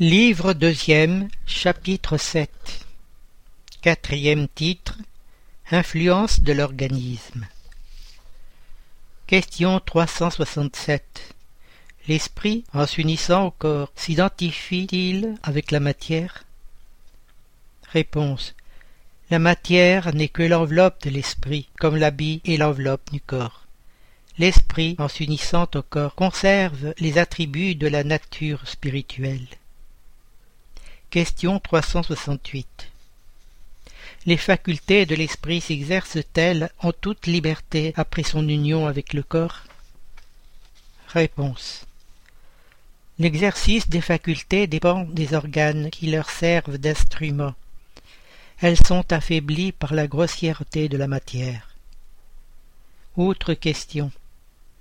Livre deuxième, chapitre 7 Quatrième titre Influence de l'organisme. Question 367 L'esprit, en s'unissant au corps, s'identifie-t-il avec la matière? Réponse. La matière n'est que l'enveloppe de l'esprit, comme l'habit est l'enveloppe du corps. L'esprit, en s'unissant au corps, conserve les attributs de la nature spirituelle. Question 368 Les facultés de l'esprit s'exercent-elles en toute liberté après son union avec le corps? Réponse L'exercice des facultés dépend des organes qui leur servent d'instruments. Elles sont affaiblies par la grossièreté de la matière. Autre question.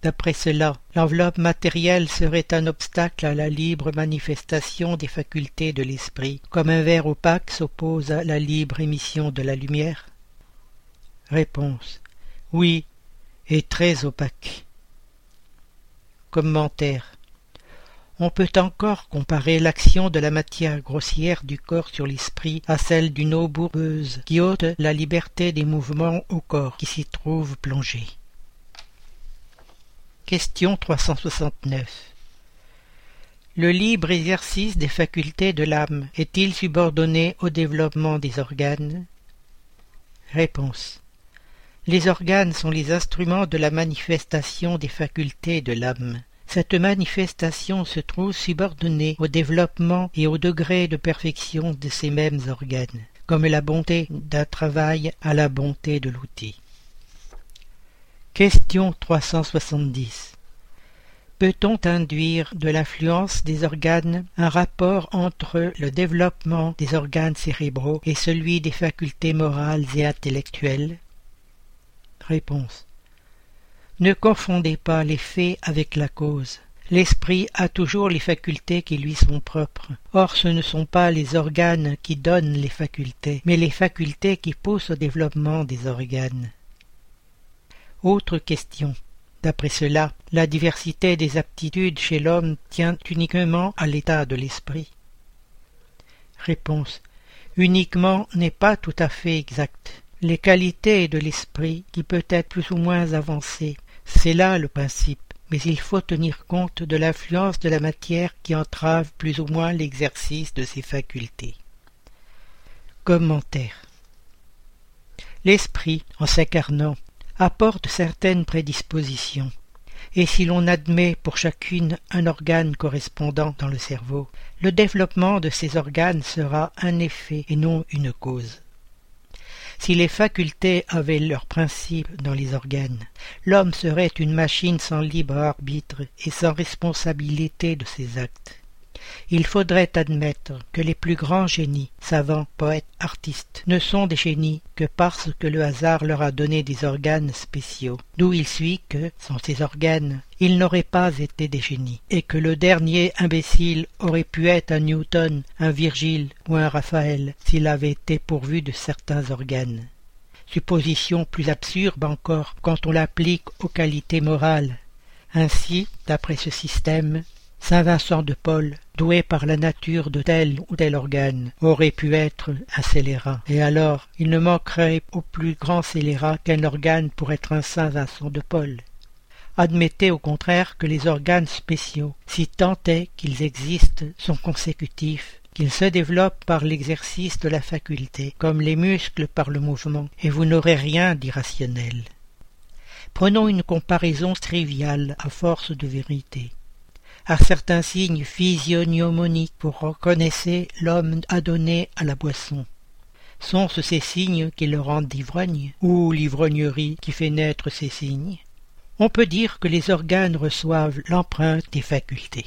D'après cela, l'enveloppe matérielle serait un obstacle à la libre manifestation des facultés de l'esprit, comme un verre opaque s'oppose à la libre émission de la lumière Réponse. Oui, et très opaque. Commentaire. On peut encore comparer l'action de la matière grossière du corps sur l'esprit à celle d'une eau bourbeuse qui ôte la liberté des mouvements au corps qui s'y trouve plongé. Question 369 Le libre exercice des facultés de l'âme est-il subordonné au développement des organes? Réponse Les organes sont les instruments de la manifestation des facultés de l'âme. Cette manifestation se trouve subordonnée au développement et au degré de perfection de ces mêmes organes, comme la bonté d'un travail à la bonté de l'outil. Question 370 Peut-on induire de l'influence des organes un rapport entre le développement des organes cérébraux et celui des facultés morales et intellectuelles? Réponse Ne confondez pas les faits avec la cause. L'esprit a toujours les facultés qui lui sont propres. Or ce ne sont pas les organes qui donnent les facultés, mais les facultés qui poussent au développement des organes. Autre question. D'après cela, la diversité des aptitudes chez l'homme tient uniquement à l'état de l'esprit. Réponse. Uniquement n'est pas tout à fait exact. Les qualités de l'esprit qui peut être plus ou moins avancées, c'est là le principe, mais il faut tenir compte de l'influence de la matière qui entrave plus ou moins l'exercice de ses facultés. Commentaire. L'esprit, en s'incarnant, apporte certaines prédispositions, et si l'on admet pour chacune un organe correspondant dans le cerveau, le développement de ces organes sera un effet et non une cause. Si les facultés avaient leur principe dans les organes, l'homme serait une machine sans libre arbitre et sans responsabilité de ses actes. Il faudrait admettre que les plus grands génies, savants, poètes, artistes, ne sont des génies que parce que le hasard leur a donné des organes spéciaux, d'où il suit que, sans ces organes, ils n'auraient pas été des génies, et que le dernier imbécile aurait pu être un Newton, un Virgile ou un Raphaël s'il avait été pourvu de certains organes. Supposition plus absurde encore quand on l'applique aux qualités morales. Ainsi, d'après ce système, Saint Vincent de Paul, doué par la nature de tel ou tel organe, aurait pu être un scélérat, et alors il ne manquerait au plus grand scélérat qu'un organe pour être un Saint Vincent de Paul. Admettez au contraire que les organes spéciaux, si tant est qu'ils existent, sont consécutifs, qu'ils se développent par l'exercice de la faculté, comme les muscles par le mouvement, et vous n'aurez rien d'irrationnel. Prenons une comparaison triviale à force de vérité à certains signes physiognomoniques pour reconnaître l'homme adonné à la boisson. Sont-ce ces signes qui le rendent ivrogne, ou l'ivrognerie qui fait naître ces signes? On peut dire que les organes reçoivent l'empreinte des facultés.